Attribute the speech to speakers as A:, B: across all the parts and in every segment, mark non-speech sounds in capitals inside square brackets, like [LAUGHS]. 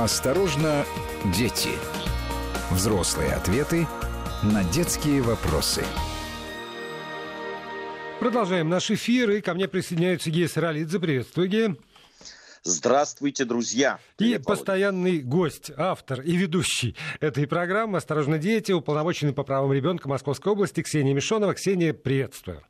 A: Осторожно, дети. Взрослые ответы на детские вопросы.
B: Продолжаем наш эфир, и ко мне присоединяется Гея Саралидзе. Приветствую, Гея.
C: Здравствуйте, друзья!
B: Привет, и постоянный гость, автор и ведущий этой программы «Осторожно, дети», уполномоченный по правам ребенка Московской области Ксения Мишонова. Ксения, приветствую.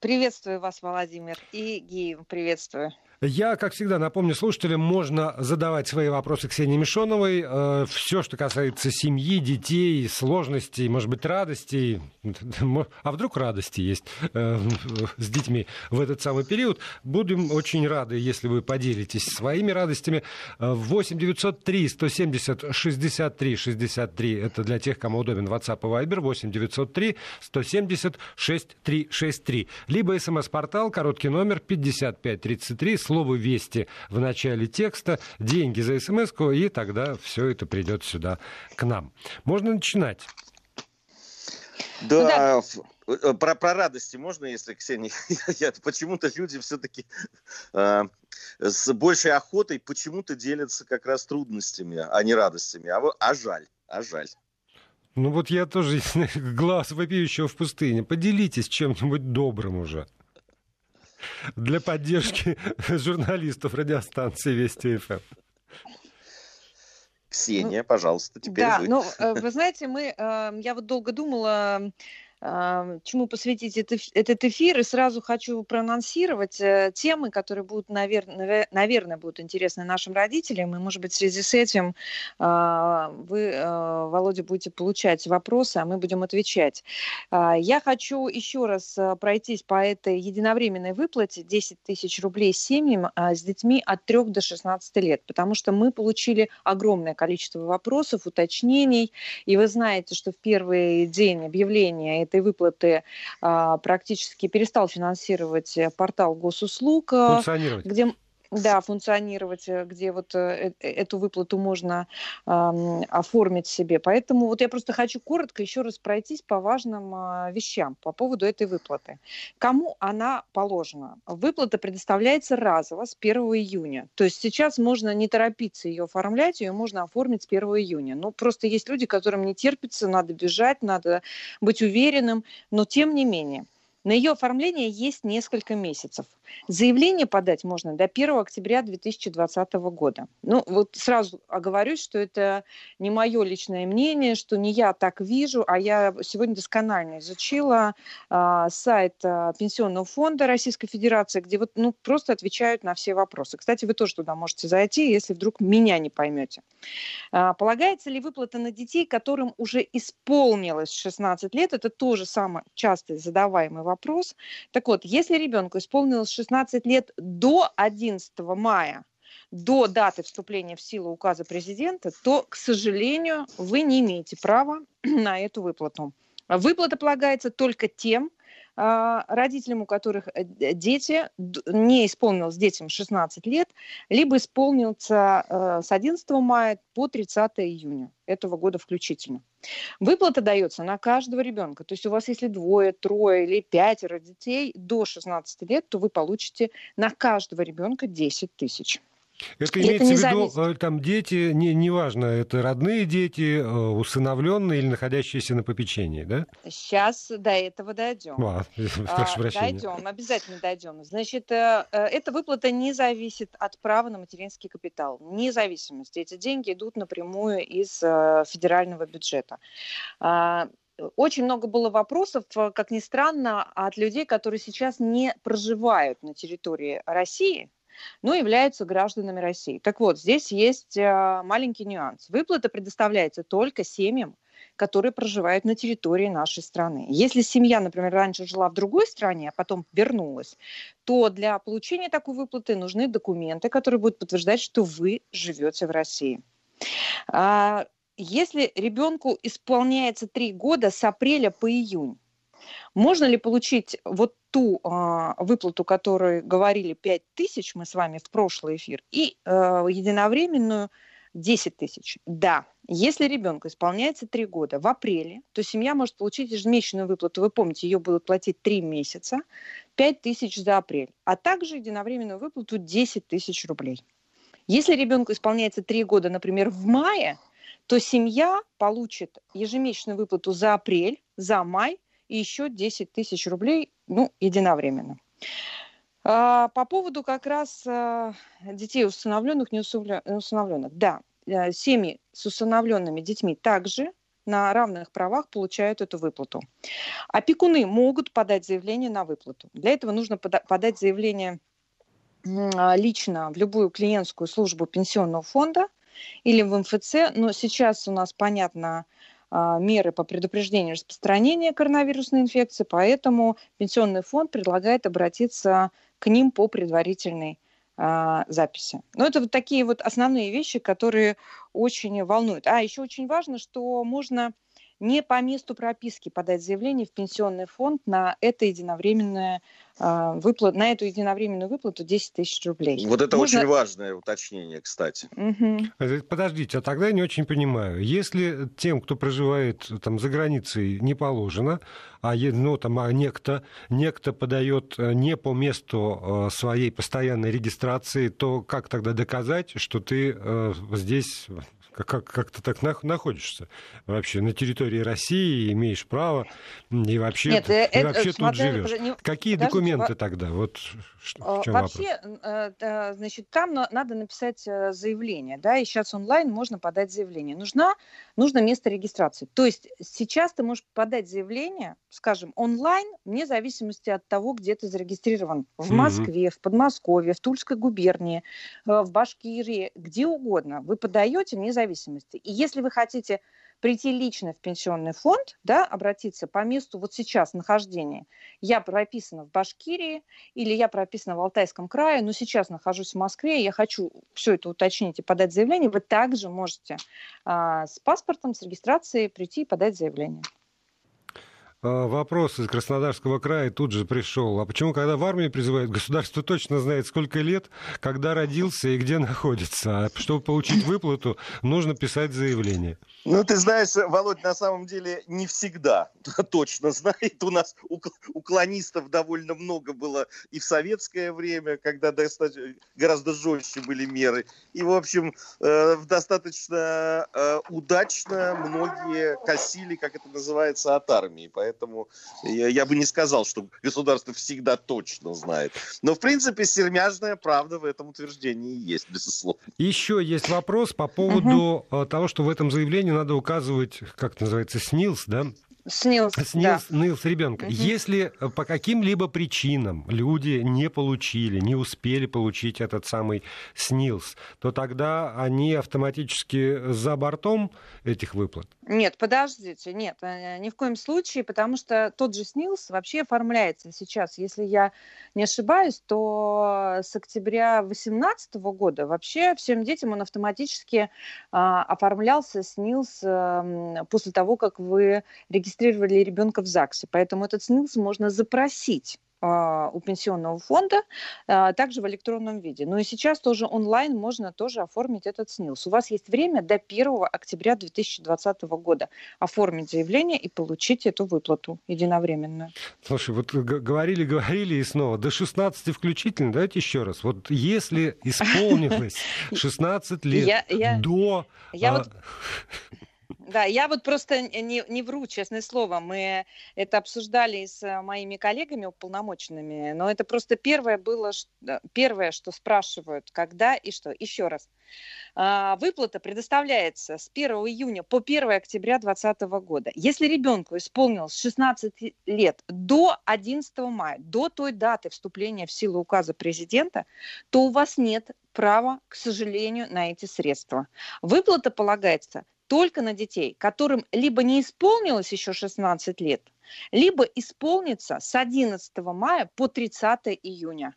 D: Приветствую вас, Владимир, и Геев приветствую.
B: Я, как всегда, напомню слушателям, можно задавать свои вопросы Ксении Мишоновой. Э, Все, что касается семьи, детей, сложностей, может быть, радостей. А вдруг радости есть э, с детьми в этот самый период. Будем очень рады, если вы поделитесь своими радостями. 8 903 170 63 63. Это для тех, кому удобен WhatsApp и Viber. 8 903 170 6363. Либо смс-портал, короткий номер 5533 слово «Вести» в начале текста, деньги за смс и тогда все это придет сюда к нам. Можно начинать.
C: Да, ну, да. Э, про, про радости можно, если, Ксения, [LAUGHS] я, почему-то люди все-таки э, с большей охотой почему-то делятся как раз трудностями, а не радостями. А, а жаль, а жаль.
B: Ну вот я тоже [LAUGHS] глаз вопиющего в пустыне. Поделитесь чем-нибудь добрым уже для поддержки [LAUGHS] журналистов радиостанции Вести ФМ.
C: Ксения, пожалуйста, теперь
D: да,
C: вы.
D: ну, э, [LAUGHS] вы знаете, мы, э, я вот долго думала, чему посвятить это, этот эфир. И сразу хочу проанонсировать э, темы, которые будут, наверное, будут интересны нашим родителям. И, может быть, в связи с этим а, вы, э, Володя, будете получать вопросы, а мы будем отвечать. А, я хочу еще раз пройтись по этой единовременной выплате 10 тысяч рублей семьям а, с детьми от 3 до 16 лет, потому что мы получили огромное количество вопросов, уточнений. И вы знаете, что в первый день объявления этой выплаты а, практически перестал финансировать э, портал госуслуг, э, где да, функционировать, э, где вот э, э, эту выплату можно оформить себе. Поэтому вот я просто хочу коротко еще раз пройтись по важным э, вещам по поводу этой выплаты. Кому она положена? Выплата предоставляется разово с 1 июня. То есть сейчас можно не торопиться ее оформлять, ее можно оформить с 1 июня. Ну, просто есть люди, которым не терпится, надо бежать, надо быть уверенным, но тем не менее. На ее оформление есть несколько месяцев. Заявление подать можно до 1 октября 2020 года. Ну, вот сразу оговорюсь, что это не мое личное мнение, что не я так вижу, а я сегодня досконально изучила э, сайт э, Пенсионного фонда Российской Федерации, где вот ну, просто отвечают на все вопросы. Кстати, вы тоже туда можете зайти, если вдруг меня не поймете. Э, полагается ли выплата на детей, которым уже исполнилось 16 лет? Это тоже самый часто задаваемый вопрос вопрос. Так вот, если ребенку исполнилось 16 лет до 11 мая, до даты вступления в силу указа президента, то, к сожалению, вы не имеете права [CLEARS THROAT] на эту выплату. Выплата полагается только тем, родителям, у которых э, дети не исполнилось детям 16 лет, либо исполнился э, с 11 мая по 30 июня этого года включительно. Выплата дается на каждого ребенка. То есть у вас если двое, трое или пятеро детей до 16 лет, то вы получите на каждого ребенка 10 тысяч.
B: Это имеется это в виду, зависит. Э, там дети, не, неважно, это родные дети, э, усыновленные или находящиеся на попечении, да?
D: Сейчас до этого дойдем. А, [LAUGHS] прошу прощения. Дойдем, обязательно дойдем. Значит, э, эта выплата не зависит от права на материнский капитал. Независимость. Эти деньги идут напрямую из федерального бюджета. А, очень много было вопросов, как ни странно, от людей, которые сейчас не проживают на территории России, но являются гражданами России. Так вот, здесь есть а, маленький нюанс. Выплата предоставляется только семьям, которые проживают на территории нашей страны. Если семья, например, раньше жила в другой стране, а потом вернулась, то для получения такой выплаты нужны документы, которые будут подтверждать, что вы живете в России. А, если ребенку исполняется три года с апреля по июнь, можно ли получить вот ту э, выплату, которую говорили 5 тысяч, мы с вами в прошлый эфир, и э, единовременную 10 тысяч? Да. Если ребенку исполняется 3 года в апреле, то семья может получить ежемесячную выплату. Вы помните, ее будут платить 3 месяца, 5 тысяч за апрель, а также единовременную выплату 10 тысяч рублей. Если ребенку исполняется 3 года, например, в мае, то семья получит ежемесячную выплату за апрель, за май и еще 10 тысяч рублей, ну, единовременно. А, по поводу как раз а, детей усыновленных, не усыновленных. Да, э, семьи с усыновленными детьми также на равных правах получают эту выплату. Опекуны могут подать заявление на выплату. Для этого нужно подать заявление а, лично в любую клиентскую службу пенсионного фонда или в МФЦ, но сейчас у нас, понятно, меры по предупреждению распространения коронавирусной инфекции, поэтому пенсионный фонд предлагает обратиться к ним по предварительной а, записи. Но это вот такие вот основные вещи, которые очень волнуют. А еще очень важно, что можно не по месту прописки подать заявление в пенсионный фонд на это единовременное а, выплат, на эту единовременную выплату 10 тысяч рублей.
C: Вот это Можно... очень важное уточнение, кстати.
B: Угу. Подождите, а тогда я не очень понимаю. Если тем, кто проживает там за границей, не положено, а, ну, там, а некто, некто подает э, не по месту э, своей постоянной регистрации, то как тогда доказать, что ты здесь как, как, как ты так находишься вообще на территории России, имеешь право, и вообще, Нет, и это, вообще тут смотря, живешь. Не, Какие документы во... тогда? Вот
D: в чем вообще, вопрос? Э, значит, там надо написать э, заявление, да, и сейчас онлайн можно подать заявление. Нужна, нужно место регистрации. То есть сейчас ты можешь подать заявление, скажем, онлайн, вне зависимости от того, где ты зарегистрирован. В Москве, в Подмосковье, в Тульской губернии, э, в Башкирии, где угодно. Вы подаете вне зависимости зависимости. И если вы хотите прийти лично в пенсионный фонд, да, обратиться по месту вот сейчас нахождения. Я прописана в Башкирии или я прописана в Алтайском крае, но сейчас нахожусь в Москве, я хочу все это уточнить и подать заявление, вы также можете а, с паспортом, с регистрацией прийти и подать заявление.
B: А, вопрос из Краснодарского края тут же пришел. А почему, когда в армию призывают, государство точно знает, сколько лет, когда родился и где находится? А чтобы получить выплату, нужно писать заявление.
C: Ну, ты знаешь, Володь, на самом деле не всегда [LAUGHS] точно знает. У нас уклонистов довольно много было и в советское время, когда гораздо жестче были меры. И, в общем, э, достаточно э, удачно многие косили, как это называется, от армии. Поэтому я бы не сказал, что государство всегда точно знает. Но, в принципе, сермяжная правда в этом утверждении есть, безусловно.
B: Еще есть вопрос по поводу угу. того, что в этом заявлении надо указывать, как это называется, СНИЛС, да?
D: СНИЛС,
B: СНИЛС, да. СНИЛС ребенка. Угу. Если э, по каким-либо причинам люди не получили, не успели получить этот самый СНИЛС, то тогда они автоматически за бортом этих выплат?
D: Нет, подождите, нет, э, ни в коем случае, потому что тот же СНИЛС вообще оформляется сейчас. Если я не ошибаюсь, то с октября 2018 года вообще всем детям он автоматически а, оформлялся СНИЛС а, после того, как вы регистрировали ребенка в ЗАГСе. Поэтому этот СНИЛС можно запросить а, у пенсионного фонда, а, также в электронном виде. Ну и сейчас тоже онлайн можно тоже оформить этот СНИЛС. У вас есть время до 1 октября 2020 года оформить заявление и получить эту выплату единовременную.
B: Слушай, вот говорили, говорили и снова, до 16 включительно, давайте еще раз. Вот если исполнилось [LAUGHS] 16 лет до...
D: Я да, я вот просто не, не вру, честное слово. Мы это обсуждали с э, моими коллегами уполномоченными, но это просто первое было, первое, что спрашивают, когда и что. Еще раз. А, выплата предоставляется с 1 июня по 1 октября 2020 года. Если ребенку исполнилось 16 лет до 11 мая, до той даты вступления в силу указа президента, то у вас нет права, к сожалению, на эти средства. Выплата полагается только на детей, которым либо не исполнилось еще 16 лет, либо исполнится с 11 мая по 30 июня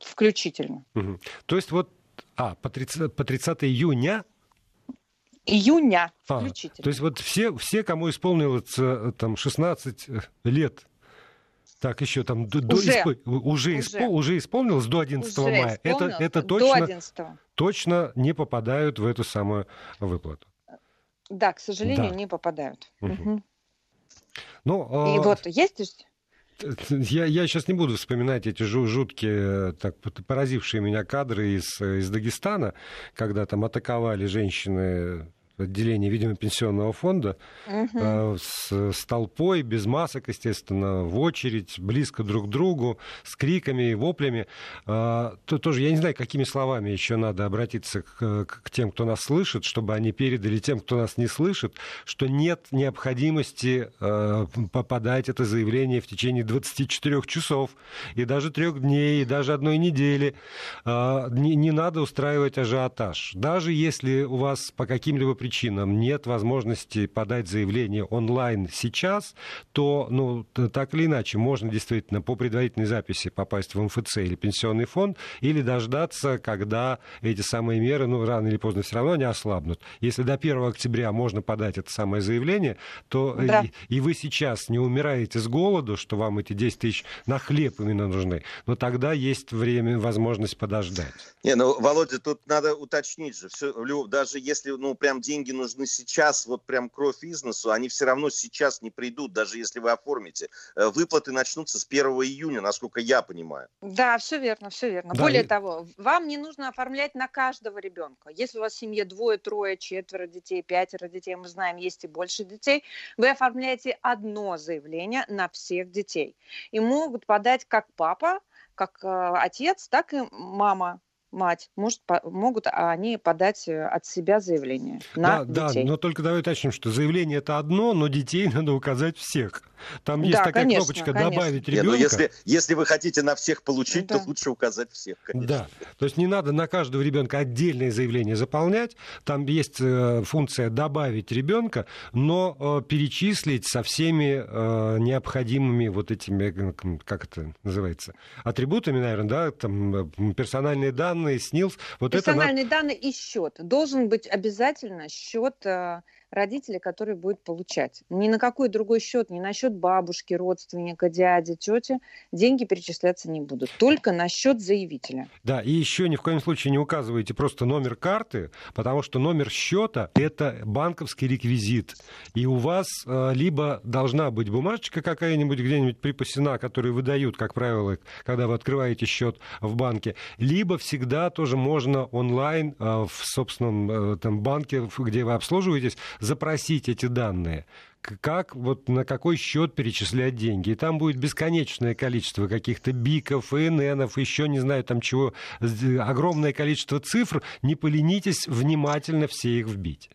D: включительно.
B: Угу. То есть вот, а, по 30, по 30 июня
D: Июня а, включительно.
B: То есть вот все, все, кому исполнилось э, там 16 э, лет, так, еще там до, уже, исп... уже, уже. Исп... уже исполнилось до 11 уже мая. Это, это точно, точно не попадают в эту самую выплату.
D: Да, к сожалению, да. не попадают. Угу.
B: Ну,
D: И а... вот есть
B: Я, я сейчас не буду вспоминать эти жуткие, так, поразившие меня кадры из, из Дагестана, когда там атаковали женщины отделение, видимо, пенсионного фонда угу. с, с толпой, без масок, естественно, в очередь, близко друг к другу, с криками и воплями. А, то тоже я не знаю, какими словами еще надо обратиться к, к тем, кто нас слышит, чтобы они передали тем, кто нас не слышит, что нет необходимости э, попадать это заявление в течение 24 часов, и даже трех дней, и даже одной недели. Э, не, не надо устраивать ажиотаж. Даже если у вас по каким-либо причинам нет возможности подать заявление онлайн сейчас, то, ну, так или иначе, можно действительно по предварительной записи попасть в МФЦ или пенсионный фонд, или дождаться, когда эти самые меры, ну, рано или поздно все равно не ослабнут. Если до 1 октября можно подать это самое заявление, то да. и, и вы сейчас не умираете с голоду, что вам эти 10 тысяч на хлеб именно нужны, но тогда есть время, возможность подождать.
C: Не, ну, Володя, тут надо уточнить же, все, даже если, ну, прям деньги деньги нужны сейчас, вот прям кровь из носу, они все равно сейчас не придут, даже если вы оформите. Э, выплаты начнутся с 1 июня, насколько я понимаю.
D: Да, все верно, все верно. Да, Более и... того, вам не нужно оформлять на каждого ребенка. Если у вас в семье двое, трое, четверо детей, пятеро детей, мы знаем, есть и больше детей, вы оформляете одно заявление на всех детей. И могут подать как папа, как э, отец, так и мама мать, может, по, могут они подать э, от себя заявление на
B: да,
D: детей.
B: Да, но только давай уточним, что заявление это одно, но детей [LAUGHS] надо указать всех. Там есть да, такая конечно, кнопочка конечно. «добавить ребенка». Не, ну
C: если, если вы хотите на всех получить, да. то лучше указать всех, конечно.
B: Да, то есть не надо на каждого ребенка отдельное заявление заполнять. Там есть э, функция «добавить ребенка», но э, перечислить со всеми э, необходимыми вот этими, э, как это называется, атрибутами, наверное, да, там э, персональные данные, СНИЛС.
D: Вот персональные это... данные и счет. Должен быть обязательно счет э, родителя, который будет получать. Ни на какой другой счет, ни на счет бабушки, родственника, дяди, тети деньги перечисляться не будут. Только на счет заявителя.
B: Да, и еще ни в коем случае не указывайте просто номер карты, потому что номер счета – это банковский реквизит. И у вас э, либо должна быть бумажечка какая-нибудь где-нибудь припасена, которую выдают, как правило, когда вы открываете счет в банке, либо всегда тоже можно онлайн э, в собственном э, там, банке, где вы обслуживаетесь, запросить эти данные как вот на какой счет перечислять деньги. И там будет бесконечное количество каких-то биков, ИННов, еще не знаю там чего, огромное количество цифр. Не поленитесь внимательно все их вбить.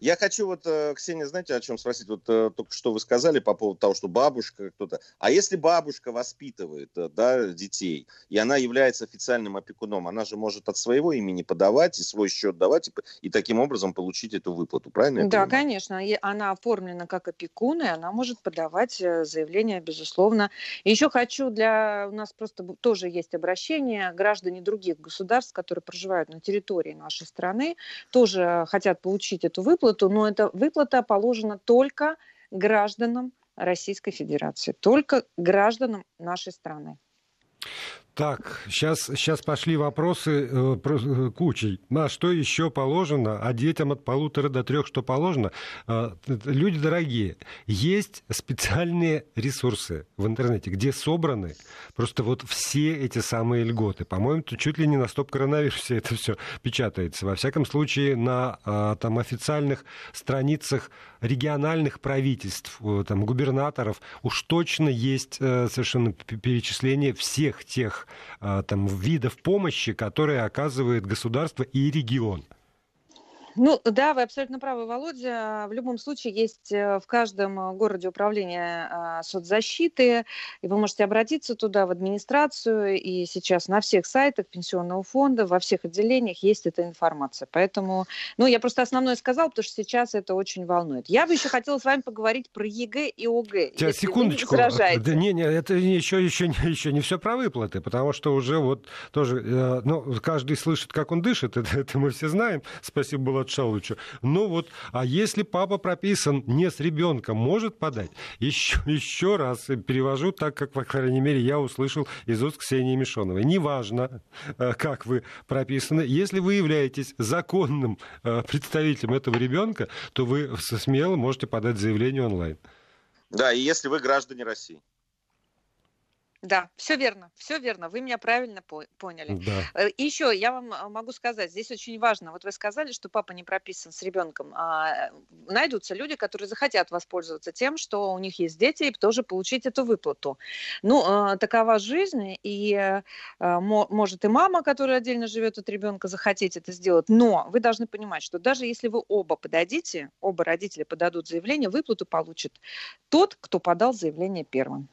C: Я хочу вот, э, Ксения, знаете, о чем спросить? Вот э, только что вы сказали по поводу того, что бабушка кто-то... А если бабушка воспитывает э, да, детей, и она является официальным опекуном, она же может от своего имени подавать и свой счет давать, и, и таким образом получить эту выплату, правильно?
D: Да, конечно. Она оформлена как опекун, и она может подавать заявление, безусловно. И еще хочу для... У нас просто тоже есть обращение. Граждане других государств, которые проживают на территории нашей страны, тоже хотят получить эту выплату, выплату, но эта выплата положена только гражданам Российской Федерации, только гражданам нашей страны.
B: Так, сейчас, сейчас пошли вопросы э, э, кучей. А что еще положено? А детям от полутора до трех что положено? Э, люди дорогие, есть специальные ресурсы в интернете, где собраны просто вот все эти самые льготы. По-моему, чуть ли не на стоп-коронавирусе это все печатается. Во всяком случае, на э, там, официальных страницах региональных правительств, э, там, губернаторов уж точно есть э, совершенно перечисление всех тех там, видов помощи, которые оказывает государство и регион.
D: Ну да, вы абсолютно правы, Володя. В любом случае есть э, в каждом э, городе управление а, соцзащиты, и вы можете обратиться туда, в администрацию, и сейчас на всех сайтах пенсионного фонда, во всех отделениях есть эта информация. Поэтому, ну я просто основное сказал, потому что сейчас это очень волнует. Я бы еще хотела с вами поговорить про ЕГЭ и ОГЭ.
B: Сейчас, секундочку. Не да не, не, это еще, еще, еще не все про выплаты, потому что уже вот тоже, э, ну, каждый слышит, как он дышит, [LAUGHS] это, это мы все знаем. Спасибо было Шаловичу. Ну вот, а если папа прописан не с ребенком, может подать? Еще, еще раз перевожу так, как, по крайней мере, я услышал из уст Ксении Мишоновой. Неважно, э, как вы прописаны, если вы являетесь законным э, представителем этого ребенка, то вы смело можете подать заявление онлайн.
C: Да, и если вы граждане России.
D: Да, все верно, все верно. Вы меня правильно по- поняли.
B: Да.
D: Э, И еще я вам а, могу сказать, здесь очень важно. Вот вы сказали, что папа не прописан с ребенком. А найдутся люди, которые захотят воспользоваться тем, что у них есть дети, и тоже получить эту выплату. Ну, а, такова жизнь, и мо- может и мама, которая отдельно живет от ребенка, захотеть это сделать. Но вы должны понимать, что даже если вы оба подадите, оба родителя подадут заявление, выплату получит тот, кто подал заявление первым.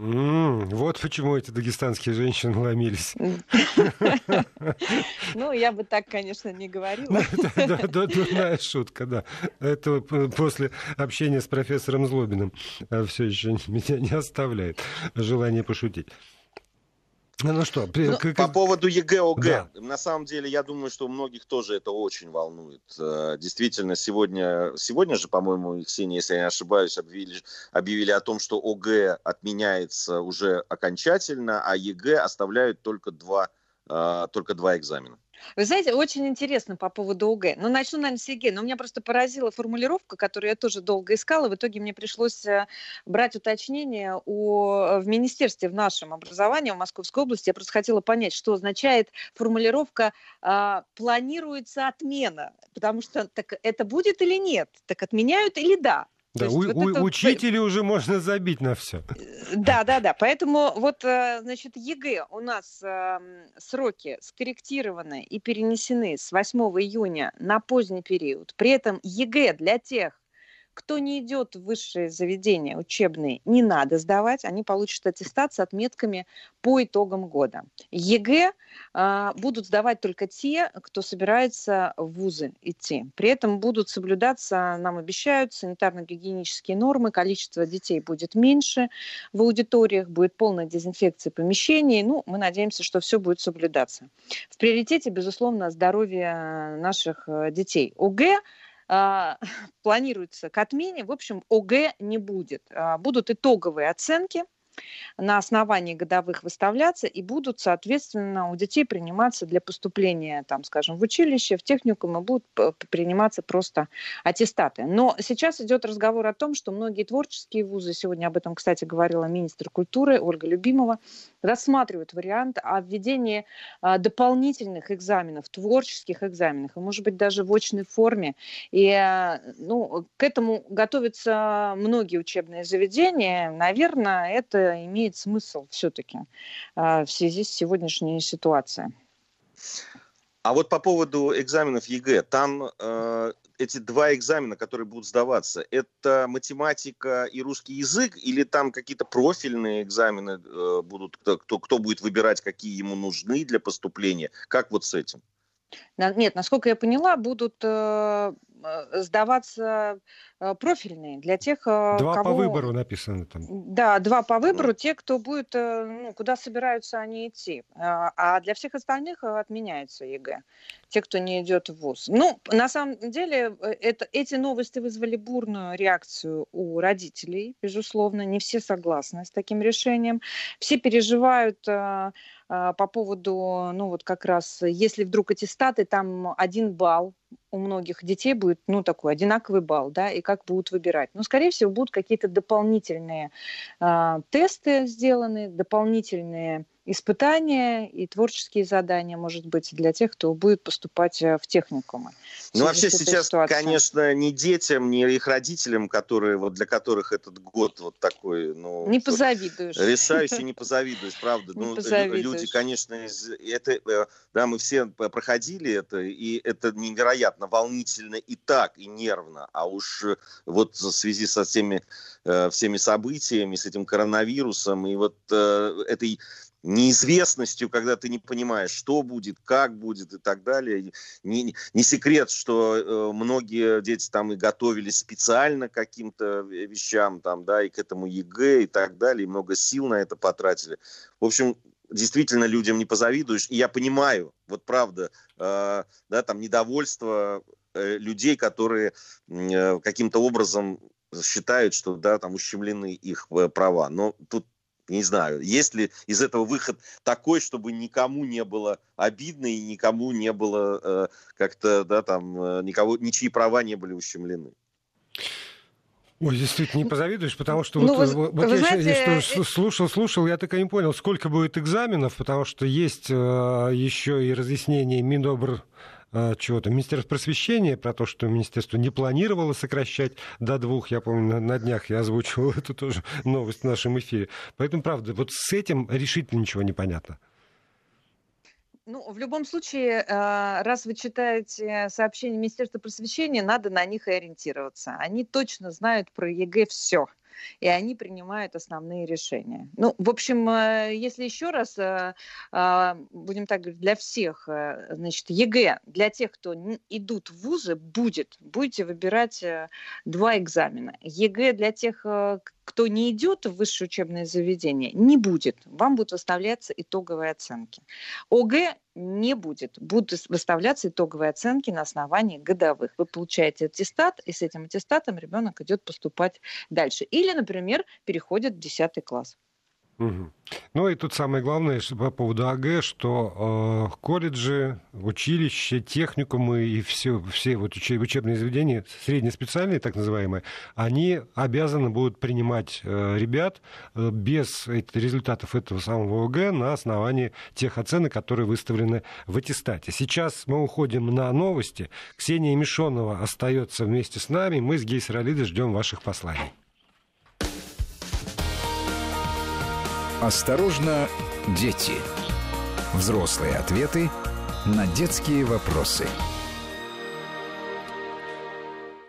B: М, Вот почему эти дагестанские женщины ломились. [LAUGHS]
D: Ну, я бы так, конечно, не говорила.
B: Дурная шутка, да. Это после общения с профессором Злобиным все еще меня не оставляет желание пошутить. Ну что, при-
C: Ну,
B: к-
C: По поводу ЕГЭ, ОГЭ.
B: Да.
C: На самом деле, я думаю, что у многих тоже это очень волнует. Э, Действительно, сегодня, сегодня же, по-моему, Ксения, если я не ошибаюсь, объявили, объявили о том, что ОГЭ отменяется уже окончательно, а ЕГЭ оставляют только два, э, только два экзамена.
D: Вы знаете, очень интересно по поводу ОГЭ. Ну, начну, наверное, с ЕГЭ. Но меня просто поразила формулировка, которую я тоже долго искала. В итоге мне пришлось э, брать уточнение у, в министерстве в нашем образовании в Московской области. Я просто хотела понять, что означает формулировка а, «планируется отмена». Потому что так это будет или нет? Так отменяют или да?
B: Да, у-
D: вот
B: у-
D: это-
B: учителю уже можно забить на все.
D: Да, да, да. Поэтому вот, э, значит, ЕГЭ у нас эм, сроки скорректированы и перенесены с 8 июня на поздний период. При этом ЕГЭ для тех, кто не идет в высшие заведения учебные, не надо сдавать. Они получат аттестат с отметками по итогам года. ЕГЭ а, будут сдавать только те, кто собирается в вузы идти. При этом будут соблюдаться, нам обещают, санитарно-гигиенические нормы, количество детей будет меньше в аудиториях, будет полная дезинфекция помещений. Ну, мы надеемся, что все будет соблюдаться. В приоритете, безусловно, здоровье наших э, детей. ОГЭ [LAUGHS] планируется к отмене. В общем, ОГЭ не будет. А, Будут итоговые оценки на основании годовых выставляться и будут, соответственно, у детей приниматься для поступления, там, скажем, в училище, в техникум, и будут приниматься просто аттестаты. Но сейчас идет разговор о том, что многие творческие вузы, сегодня об этом, кстати, говорила министр культуры Ольга Любимова, рассматривают вариант о введении а, дополнительных экзаменов, творческих экзаменов, и, может быть, даже в очной форме. И а, ну, к этому готовятся многие учебные заведения. Наверное, это имеет смысл все-таки в связи с сегодняшней ситуацией.
C: А вот по поводу экзаменов ЕГЭ, там э, эти два экзамена, которые будут сдаваться, это математика и русский язык, или там какие-то профильные экзамены э, будут, кто, кто, будет выбирать, какие ему нужны для поступления? Как вот с этим?
D: Нет, насколько я поняла, будут э, сдаваться э, профильные для тех, э,
B: Два
D: кого...
B: по выбору написано там.
D: Да, два по выбору, те, кто будет, э, ну, куда собираются они идти. А а для всех остальных э, отменяется ЕГЭ, те, кто не идет в ВУЗ. Ну, на самом деле, э, это, эти новости вызвали бурную реакцию у родителей, безусловно. Не все согласны с таким решением. Все переживают э, э, по поводу, ну, вот как раз, если вдруг аттестаты, там один балл у многих детей будет, ну, такой одинаковый балл, да, и как будут выбирать. Ну, скорее всего, будут какие-то дополнительные а, тесты сделаны, дополнительные испытания и творческие задания, может быть, для тех, кто будет поступать э, в техникумы.
C: Ну, вообще сейчас,
D: ситуацией.
C: конечно, ни детям, ни их родителям, которые, вот для которых этот год вот такой, ну...
D: Не позавидуешь.
C: Решающий [LAUGHS] не позавидуешь, правда.
D: Не
C: ну,
D: позавидуешь.
C: люди, конечно, из, это, э, да, мы все проходили это, и это невероятно волнительно и так, и нервно. А уж э, вот в связи со всеми, всеми событиями, с этим коронавирусом, и вот этой неизвестностью, когда ты не понимаешь, что будет, как будет и так далее. Не, не секрет, что э, многие дети там и готовились специально к каким-то вещам, там, да, и к этому ЕГЭ и так далее, и много сил на это потратили. В общем, действительно людям не позавидуешь. И я понимаю, вот правда, э, да, там недовольство э, людей, которые э, каким-то образом считают, что да, там ущемлены их э, права. Но тут не знаю, есть ли из этого выход такой, чтобы никому не было обидно и никому не было э, как-то, да, там, э, никого, ничьи права не были ущемлены.
B: Ой, действительно, не позавидуешь, потому что ну, вот, вы, вот вы я знаете, что, слушал, слушал, я так и не понял, сколько будет экзаменов, потому что есть э, еще и разъяснение Минобр э, чего-то. Министерство просвещения про то, что министерство не планировало сокращать до двух. Я помню, на, на днях я озвучивал [LAUGHS] эту тоже новость в нашем эфире. Поэтому, правда, вот с этим решительно ничего не понятно.
D: Ну, в любом случае, э, раз вы читаете сообщения Министерства просвещения, надо на них и ориентироваться. Они точно знают про ЕГЭ все и они принимают основные решения. Ну, в общем, э, если еще раз, э, будем так говорить, для всех, значит, ЕГЭ для тех, кто идут в вузы, будет. Будете выбирать два экзамена. ЕГЭ для тех, кто не идет в высшее учебное заведение, не будет. Вам будут выставляться итоговые оценки. ОГЭ не будет. Будут выставляться итоговые оценки на основании годовых. Вы получаете аттестат, и с этим аттестатом ребенок идет поступать дальше. Или, например, переходит в 10 класс.
B: Угу. Ну и тут самое главное по поводу АГ, что э, колледжи, училища, техникумы и все, все вот учебные заведения, среднеспециальные так называемые, они обязаны будут принимать э, ребят э, без результатов этого самого ОГЭ на основании тех оценок, которые выставлены в аттестате. Сейчас мы уходим на новости. Ксения Мишонова остается вместе с нами. Мы с Гейсер Алидой ждем ваших посланий.
A: Осторожно, дети. Взрослые ответы на детские вопросы.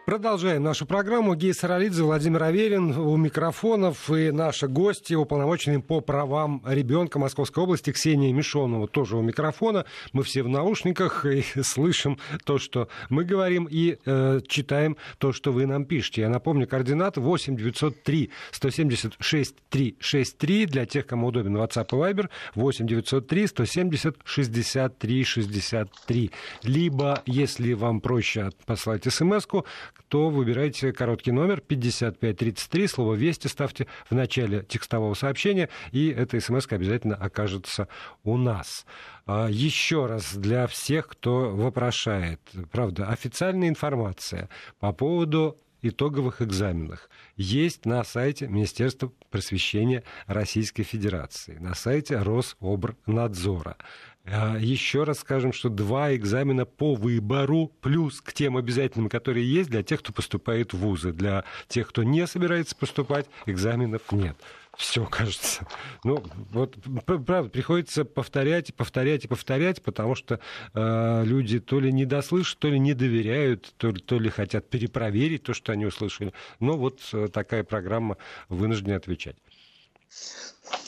B: Продолжаем нашу программу. Гей Саралидзе, Владимир Аверин у микрофонов и наши гости, уполномоченные по правам ребенка Московской области Ксения Мишонова тоже у микрофона. Мы все в наушниках и [LAUGHS] слышим то, что мы говорим, и э, читаем то, что вы нам пишете. Я напомню, координат 8 903 176 363 для тех, кому удобен WhatsApp и Viber 8 903 170 63 63. Либо, если вам проще послать смс-ку, то выбирайте короткий номер 5533, слово «Вести» ставьте в начале текстового сообщения, и эта смс обязательно окажется у нас. А, еще раз для всех, кто вопрошает, правда, официальная информация по поводу итоговых экзаменах есть на сайте Министерства просвещения Российской Федерации, на сайте Рособрнадзора. А, еще раз скажем, что два экзамена по выбору, плюс к тем обязательным, которые есть для тех, кто поступает в вузы. Для тех, кто не собирается поступать, экзаменов нет. Все, кажется. Ну, вот, правда, приходится повторять, повторять и повторять, потому что э, люди то ли не дослышат, то ли не доверяют, то то ли хотят перепроверить то, что они услышали. Но вот э, такая программа вынуждена отвечать.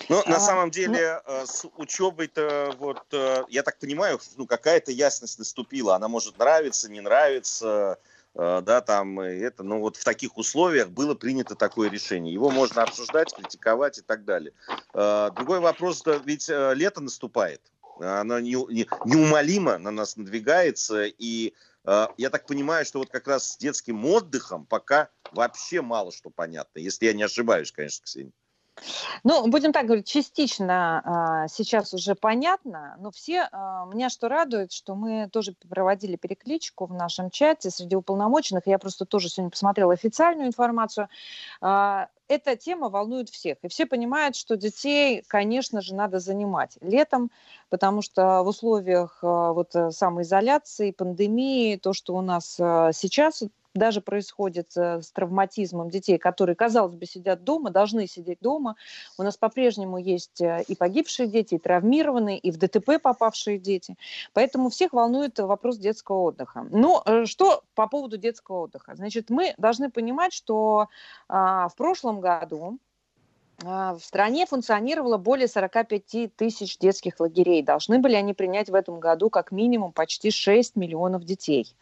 C: Ну, на а, самом деле, ну... с учебой-то, вот, э, я так понимаю, ну, какая-то ясность наступила. Она может нравиться, не нравиться, э, да, там, это, ну, вот в таких условиях было принято такое решение. Его можно обсуждать, критиковать и так далее. Другой вопрос, да, ведь лето наступает. Оно не, не, неумолимо на нас надвигается, и я так понимаю, что вот как раз с детским отдыхом пока вообще мало что понятно, если я не ошибаюсь, конечно, Ксения.
D: Ну, будем так говорить, частично а, сейчас уже понятно, но все, а, меня что радует, что мы тоже проводили перекличку в нашем чате среди уполномоченных, я просто тоже сегодня посмотрела официальную информацию, а, эта тема волнует всех, и все понимают, что детей, конечно же, надо занимать летом, потому что в условиях а, вот самоизоляции, пандемии, то, что у нас а, сейчас даже происходит э, с травматизмом детей, которые, казалось бы, сидят дома, должны сидеть дома. У нас по-прежнему есть э, и погибшие дети, и травмированные, и в ДТП попавшие дети. Поэтому всех волнует вопрос детского отдыха. Но э, что по поводу детского отдыха? Значит, мы должны понимать, что а, в прошлом году в стране функционировало более 45 тысяч детских лагерей. Должны были они принять в этом году как минимум почти 6 миллионов детей.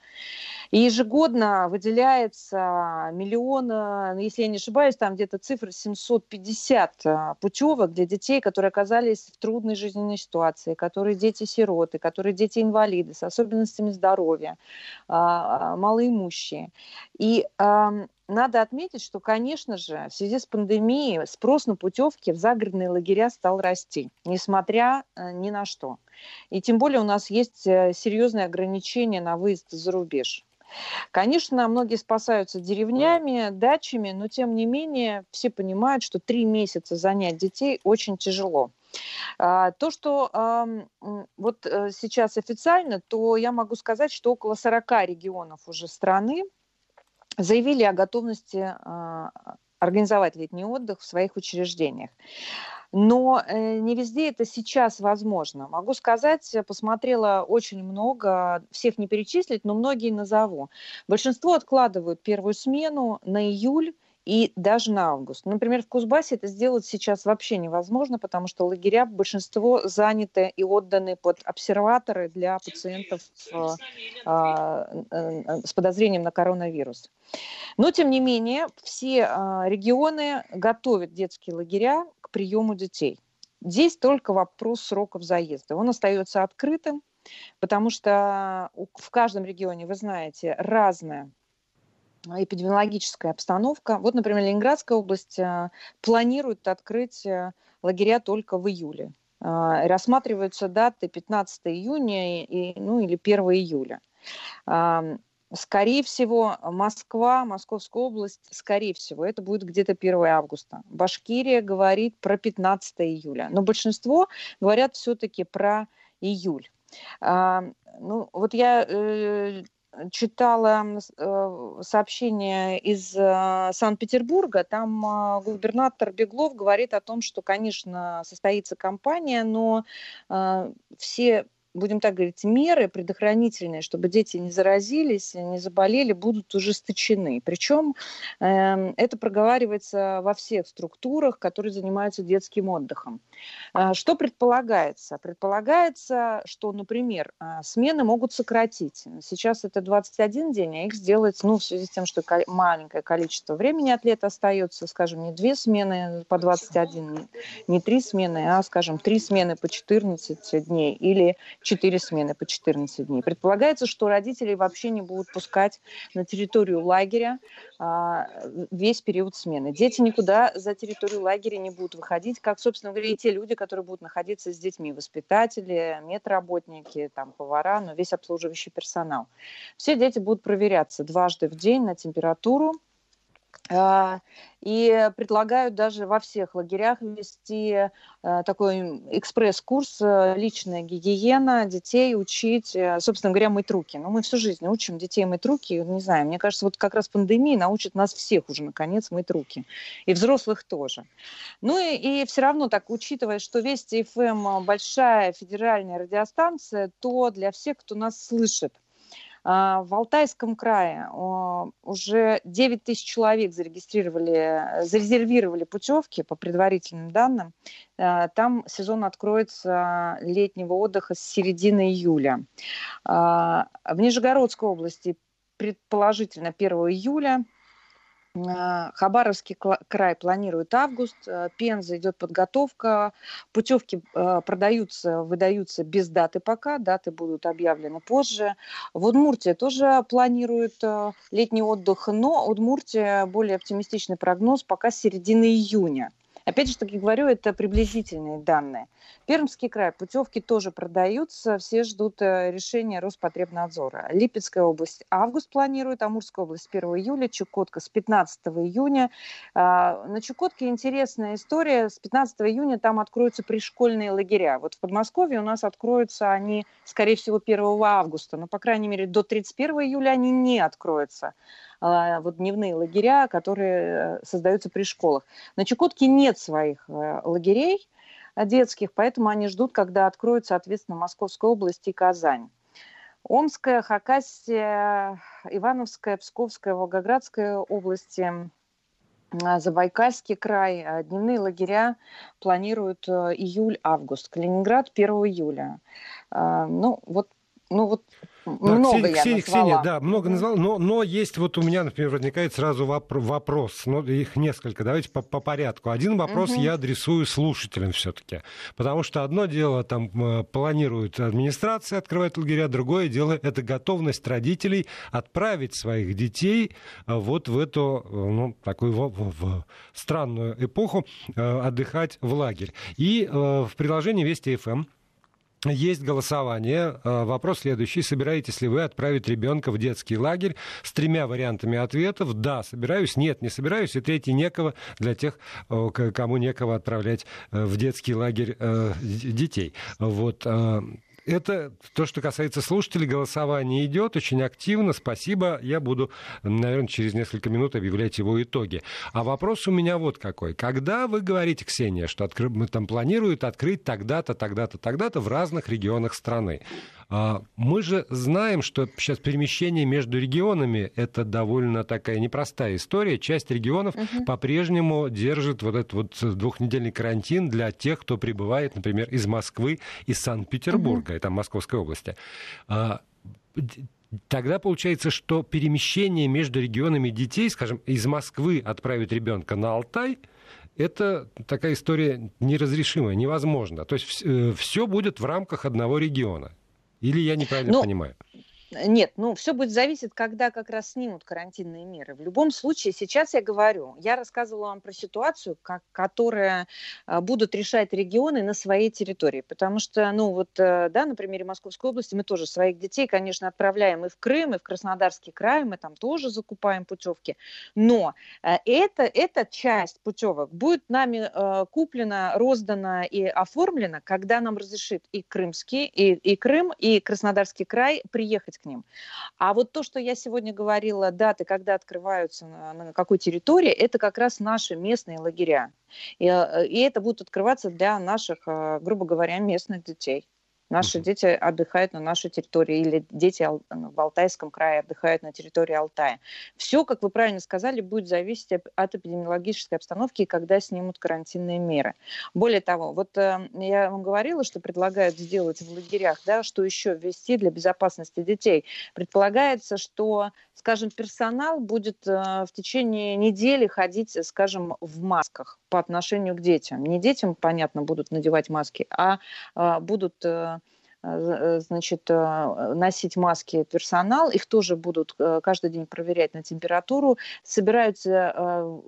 D: И ежегодно выделяется миллион, ну, если я не ошибаюсь, там где-то цифра 750 а, путевок для детей, которые оказались в трудной жизненной ситуации, которые дети-сироты, которые дети-инвалиды с особенностями здоровья, а, а, малоимущие. И надо отметить, что, конечно же, в связи с пандемией спрос на путевки в загородные лагеря стал расти, несмотря э, ни на что. И тем более у нас есть э, серьезные ограничения на выезд за рубеж. Конечно, многие спасаются деревнями, дачами, но тем не менее все понимают, что три месяца занять детей очень тяжело. А, то, что вот э, сейчас официально, то я могу сказать, что около 40 регионов уже страны заявили о готовности а, организовать летний отдых в своих учреждениях. Но э, не везде это сейчас возможно. Могу сказать, посмотрела очень много, всех не перечислить, но многие назову. Большинство откладывают первую смену на июль и даже на август. Например, в Кузбассе это сделать сейчас вообще невозможно, потому что лагеря большинство заняты и отданы под обсерваторы для пациентов э, э, с подозрением на коронавирус. Но, тем не менее, все э, регионы готовят детские лагеря к приему детей. Здесь только вопрос сроков заезда. Он остается открытым, потому что в каждом регионе, вы знаете, разная эпидемиологическая обстановка. Вот, например, Ленинградская область э, планирует открыть э, лагеря только в июле. Э, рассматриваются даты 15 июня и, ну, или 1 июля. Скорее всего, Москва, Московская область, скорее всего, это будет где-то 1 августа. Башкирия говорит про 15 июля. Но большинство говорят все-таки про июль. Ну, вот я читала э, сообщение из э, Санкт-Петербурга, там э, губернатор Беглов говорит о том, что, конечно, состоится кампания, но все будем так говорить, меры предохранительные, чтобы дети не заразились, не заболели, будут ужесточены. Причем э, это проговаривается во всех структурах, которые занимаются детским отдыхом. Э, что предполагается? Предполагается, что, например, э, смены могут сократить. Сейчас это 21 день, а их сделать, ну, в связи с тем, что маленькое количество времени от лета остается, скажем, не две смены по 21, не три смены, а, скажем, три смены по 14 дней или 4 смены по 14 дней. Предполагается, что родители вообще не будут пускать на территорию лагеря а, весь период смены. Дети никуда за территорию лагеря не будут выходить, как, собственно говоря, и те люди, которые будут находиться с детьми, воспитатели, медработники, там, повара, но весь обслуживающий персонал. Все дети будут проверяться дважды в день на температуру, и предлагают даже во всех лагерях ввести э, такой экспресс-курс э, «Личная гигиена», детей учить, э, собственно говоря, мыть руки. Но ну, мы всю жизнь учим детей мыть руки, не знаю, мне кажется, вот как раз пандемия научит нас всех уже, наконец, мыть руки. И взрослых тоже. Ну и, и все равно так, учитывая, что Вести ФМ большая федеральная радиостанция, то для всех, кто нас слышит, а, в Алтайском крае уже 9 тысяч человек зарегистрировали, зарезервировали путевки по предварительным данным. А, там сезон откроется летнего отдыха с середины июля. А, в Нижегородской области предположительно 1 июля а, Хабаровский край планирует август, э, Пенза идет подготовка, путевки э, продаются, выдаются без даты пока, даты будут объявлены позже. В Удмуртии тоже планирует э, летний отдых, но Удмуртия более оптимистичный прогноз пока середины июня. Опять же таки говорю, это приблизительные данные. Пермский край, путевки тоже продаются, все ждут э, решения Роспотребнадзора. Липецкая область август планирует, Амурская область 1 июля, Чукотка с 15 июня. А, на Чукотке интересная история. С 15 июня там откроются пришкольные лагеря. Вот в Подмосковье у нас откроются они, скорее всего, 1 августа, но, по крайней мере, до 31 июля они не откроются. А, вот дневные лагеря, которые э, создаются при школах. На Чукотке нет своих э, лагерей э, детских, поэтому они ждут, когда откроют, соответственно, Московская область и Казань. Омская, Хакасия, Ивановская, Псковская, Волгоградская области, Забайкальский край, дневные лагеря планируют июль-август, Калининград 1 июля. Ну, вот ну вот да, много
B: Ксения, я назвала. Ксения, да, много назвал, но, но есть вот у меня, например, возникает сразу вопрос, но их несколько, давайте по, по порядку. Один вопрос угу. я адресую слушателям все-таки, потому что одно дело там э, планирует администрация открывать лагеря, другое дело это готовность родителей отправить своих детей э, вот в эту, э, ну, такую в, в странную эпоху отдыхать в лагерь. И в приложении Вести ФМ есть голосование. Э, вопрос следующий. Собираетесь ли вы отправить ребенка в детский лагерь с тремя вариантами ответов? Да, собираюсь. Нет, не собираюсь. И третий некого для тех, кому некого отправлять э, в детский лагерь э, детей. Вот это то, что касается слушателей. Голосование идет очень активно. Спасибо. Я буду, наверное, через несколько минут объявлять его итоги. А вопрос у меня вот какой. Когда вы говорите, Ксения, что откры... там планируют открыть тогда-то, тогда-то, тогда-то в разных регионах страны, мы же знаем, что сейчас перемещение между регионами это довольно такая непростая история. Часть регионов угу. по-прежнему держит вот этот вот двухнедельный карантин для тех, кто прибывает, например, из Москвы, из Санкт-Петербурга, угу. это Московской области. А, тогда получается, что перемещение между регионами детей, скажем, из Москвы отправить ребенка на Алтай, это такая история неразрешимая, невозможно. То есть все э, будет в рамках одного региона. Или я неправильно ну, понимаю?
D: Нет, ну все будет зависеть, когда как раз снимут карантинные меры. В любом случае, сейчас я говорю, я рассказывала вам про ситуацию, как, которая а, будут решать регионы на своей территории. Потому что, ну вот, э, да, на примере Московской области мы тоже своих детей, конечно, отправляем и в Крым, и в Краснодарский край, мы там тоже закупаем путевки. Но э, это, эта часть путевок будет нами э, куплена, роздана и оформлена, когда нам разрешит и Крымский, и, и Крым, и Краснодарский край приехать к ним. А вот то, что я сегодня говорила, даты, когда открываются на, какой территории, это как раз наши местные лагеря. И, э, и это будет открываться для наших, э, грубо говоря, местных детей. Наши дети отдыхают на нашей территории, или дети в Алтайском крае отдыхают на территории Алтая. Все, как вы правильно сказали, будет зависеть от эпидемиологической обстановки и когда снимут карантинные меры. Более того, вот э, я вам говорила, что предлагают сделать в лагерях, да, что еще ввести для безопасности детей. Предполагается, что, скажем, персонал будет э, в течение недели ходить, скажем, в масках по отношению к детям. Не детям, понятно, будут надевать маски, а э, будут Э, значит, э, носить маски персонал, их тоже будут э, каждый день проверять на температуру, собираются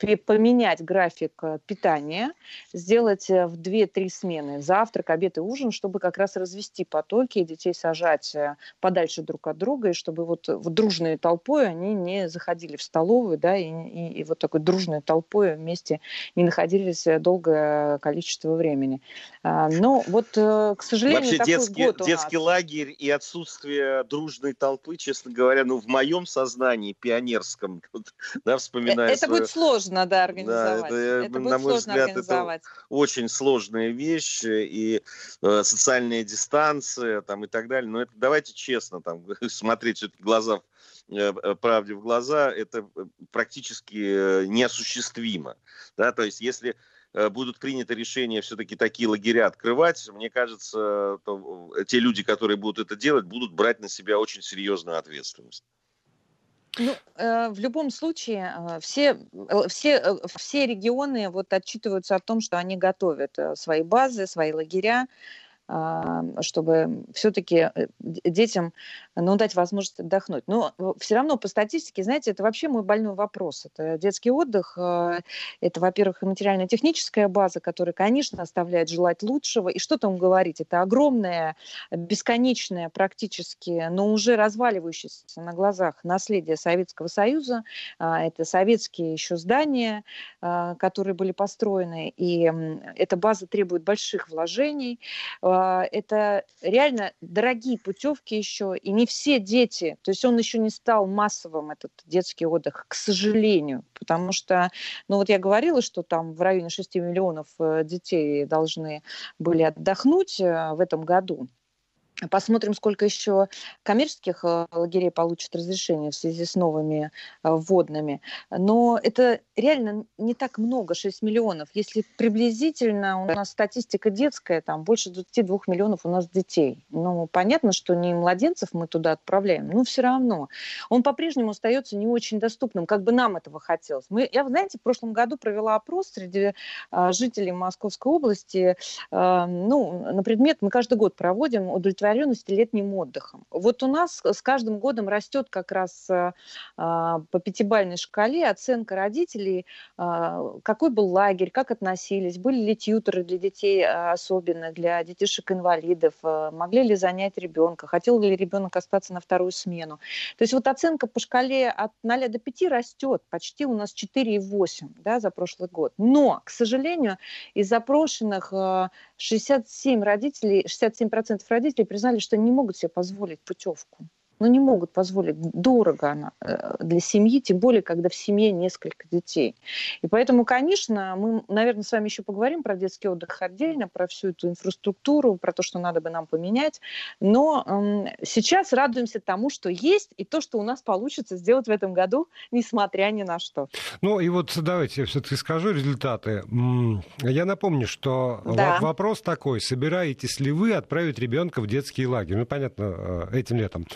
D: поменять график э, питания, сделать э, в 2-3 смены завтрак, обед и ужин, чтобы как раз развести потоки и детей сажать э, подальше друг от друга, и чтобы вот, вот дружной толпой они не заходили в столовую, да, и, и, и вот такой дружной толпой вместе не находились долгое количество времени. А, но вот, к сожалению,
C: Вообще такой детский, год у детский нас. лагерь и отсутствие дружной толпы, честно говоря, ну, в моем сознании пионерском, [LAUGHS] да, вспоминая
D: Это свое... будет сложно сложно, да, организовать. Да, это,
C: это будет на мой сложно взгляд, организовать. Это очень сложная вещь, и э, социальная дистанция там, и так далее. Но это давайте честно там, [LAUGHS] смотреть все-таки глаза э, э, правде в глаза, это э, практически неосуществимо. Да? То есть если будут приняты решения все-таки такие лагеря открывать, мне кажется, то те люди, которые будут это делать, будут брать на себя очень серьезную ответственность.
D: Ну, э, в любом случае, э, все, э, все, все регионы вот отчитываются о том, что они готовят свои базы, свои лагеря, чтобы все-таки э, детям ну, дать возможность отдохнуть. Но все равно по статистике, знаете, это вообще мой больной вопрос. Это детский отдых, э, это, во-первых, материально-техническая база, которая, конечно, оставляет желать лучшего. И что там говорить? Это огромное, бесконечное практически, но уже разваливающееся на глазах наследие Советского Союза. А, это советские еще здания, а, которые были построены. И эта база требует больших вложений а, а, это реально дорогие путевки еще, и не все дети, то есть он еще не стал массовым, этот детский отдых, к сожалению, потому что, ну вот я говорила, что там в районе 6 миллионов э, детей должны были отдохнуть э, в этом году. Посмотрим, сколько еще коммерческих э, лагерей получат разрешение в связи с новыми э, вводными. Но это реально не так много, 6 миллионов. Если приблизительно у нас статистика детская, там больше 22 миллионов у нас детей. Ну, понятно, что не младенцев мы туда отправляем, но все равно. Он по-прежнему остается не очень доступным, как бы нам этого хотелось. Мы, я, знаете, в прошлом году провела опрос среди а, жителей Московской области, ну, на предмет, мы каждый год проводим удовлетворение удовлетворенности летним отдыхом. Вот у нас с каждым годом растет как раз а, по пятибалльной шкале оценка родителей, а, какой был лагерь, как относились, были ли тьютеры для детей, а, особенно для детишек-инвалидов, могли ли занять ребенка, хотел ли ребенок остаться на вторую смену. То есть вот оценка по шкале от 0 до 5 растет, почти у нас 4,8 да, за прошлый год. Но, к сожалению, из запрошенных 67 родителей, 67% родителей признали, что не могут себе позволить путевку ну, не могут позволить. Дорого она э, для семьи, тем более, когда в семье несколько детей. И поэтому, конечно, мы, наверное, с вами еще поговорим про детский отдых отдельно, про всю эту инфраструктуру, про то, что надо бы нам поменять. Но э, сейчас радуемся тому, что есть, и то, что у нас получится сделать в этом году, несмотря ни на что.
B: Ну и вот давайте я все-таки скажу результаты. Я напомню, что да. вопрос такой, собираетесь ли вы отправить ребенка в детский лагерь? Ну, понятно, э, этим летом.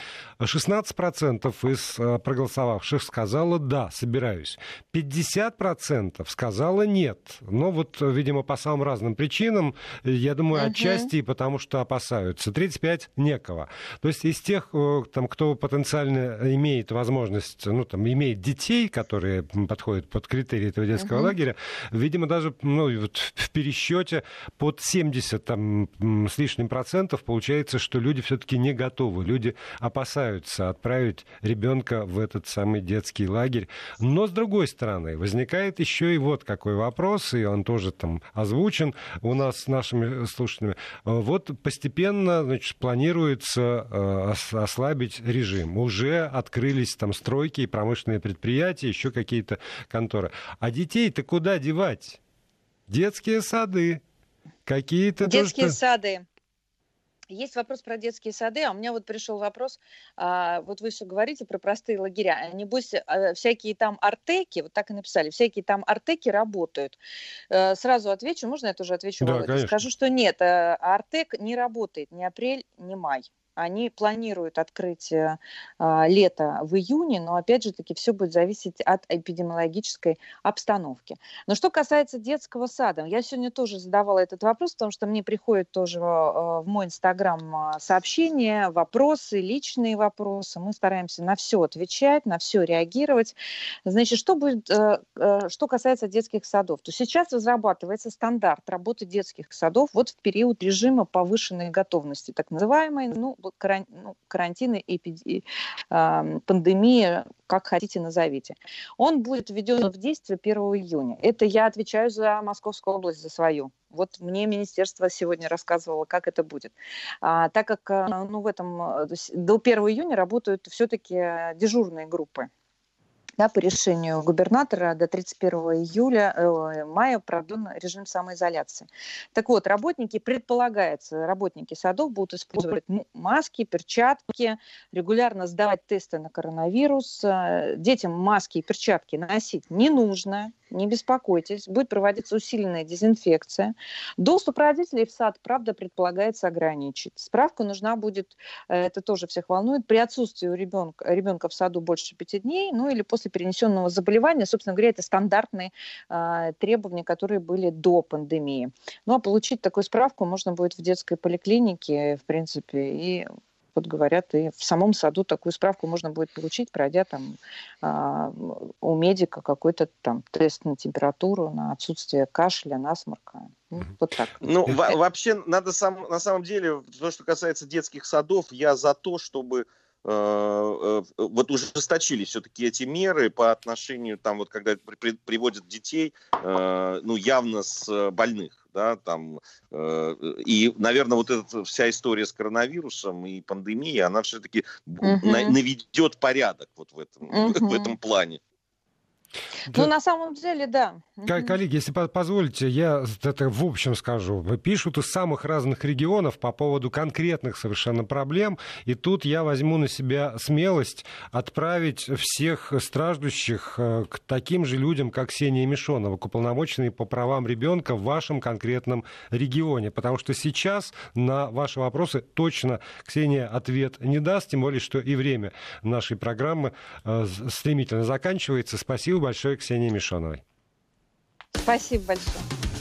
B: 16% из э, проголосовавших сказало «да, собираюсь». 50% сказало «нет». Но вот, видимо, по самым разным причинам, я думаю, угу. отчасти потому, что опасаются. 35% некого. То есть из тех, э, там, кто потенциально имеет возможность, ну, там, имеет детей, которые подходят под критерии этого детского угу. лагеря, видимо, даже ну, вот в пересчете под 70 там, с лишним процентов получается, что люди все-таки не готовы, люди опасаются пытаются отправить ребенка в этот самый детский лагерь. Но, с другой стороны, возникает еще и вот какой вопрос, и он тоже там озвучен у нас с нашими слушателями. Вот постепенно значит, планируется э, ослабить режим. Уже открылись там стройки и промышленные предприятия, еще какие-то конторы. А детей-то куда девать? Детские сады, какие-то...
D: Детские тоже... сады. Есть вопрос про детские сады, а у меня вот пришел вопрос, а, вот вы все говорите про простые лагеря, а небось а, всякие там артеки, вот так и написали, всякие там артеки работают. А, сразу отвечу, можно я тоже отвечу, да, Володя? Скажу, что нет, а, артек не работает ни апрель, ни май. Они планируют открытие а, лета в июне, но опять же таки все будет зависеть от эпидемиологической обстановки. Но что касается детского сада, я сегодня тоже задавала этот вопрос, потому что мне приходят тоже а, в мой инстаграм а, сообщения, вопросы, личные вопросы. Мы стараемся на все отвечать, на все реагировать. Значит, что будет, э, э, что касается детских садов, то сейчас разрабатывается стандарт работы детских садов вот в период режима повышенной готовности, так называемой, ну, каран, ну, карантина, эпиди, э, пандемия, как хотите назовите. Он будет введен в действие 1 июня. Это я отвечаю за Московскую область, за свою. Вот мне министерство сегодня рассказывало, как это будет. А, так как а, ну, в этом, э, до 1 июня работают все-таки дежурные группы да, по решению губернатора до 31 июля, э, мая продлен режим самоизоляции. Так вот, работники, предполагается, работники садов будут использовать маски, перчатки, регулярно сдавать тесты на коронавирус. Детям маски и перчатки носить не нужно, не беспокойтесь, будет проводиться усиленная дезинфекция. Доступ родителей в сад, правда, предполагается ограничить. Справка нужна будет, э, это тоже всех волнует, при отсутствии у ребенка, ребенка в саду больше пяти дней, ну или после перенесенного заболевания. Собственно говоря, это стандартные э, требования, которые были до пандемии. Ну а получить такую справку можно будет в детской поликлинике, в принципе, и вот говорят, и в самом саду такую справку можно будет получить, пройдя там э, у медика какой-то там тест на температуру, на отсутствие кашля, насморка. Ну, вот так.
C: Ну, вообще, надо сам, на самом деле, то, что касается детских садов, я за то, чтобы Э, э, вот ужесточили все-таки эти меры по отношению, там вот когда приводят детей, э, ну явно с больных, да, там, и, наверное, вот эта вся история с коронавирусом и пандемией, она все-таки угу. наведет порядок вот в этом, угу. [LAUGHS] в этом плане.
D: Ну, на самом деле, да.
B: Коллеги, если позволите, я это в общем скажу. Пишут из самых разных регионов по поводу конкретных совершенно проблем. И тут я возьму на себя смелость отправить всех страждущих э, к таким же людям, как Ксения Мишонова, к уполномоченной по правам ребенка в вашем конкретном регионе. Потому что сейчас на ваши вопросы точно Ксения ответ не даст, тем более, что и время нашей программы э, стремительно заканчивается. Спасибо большое Ксении Мишоновой.
D: Спасибо большое.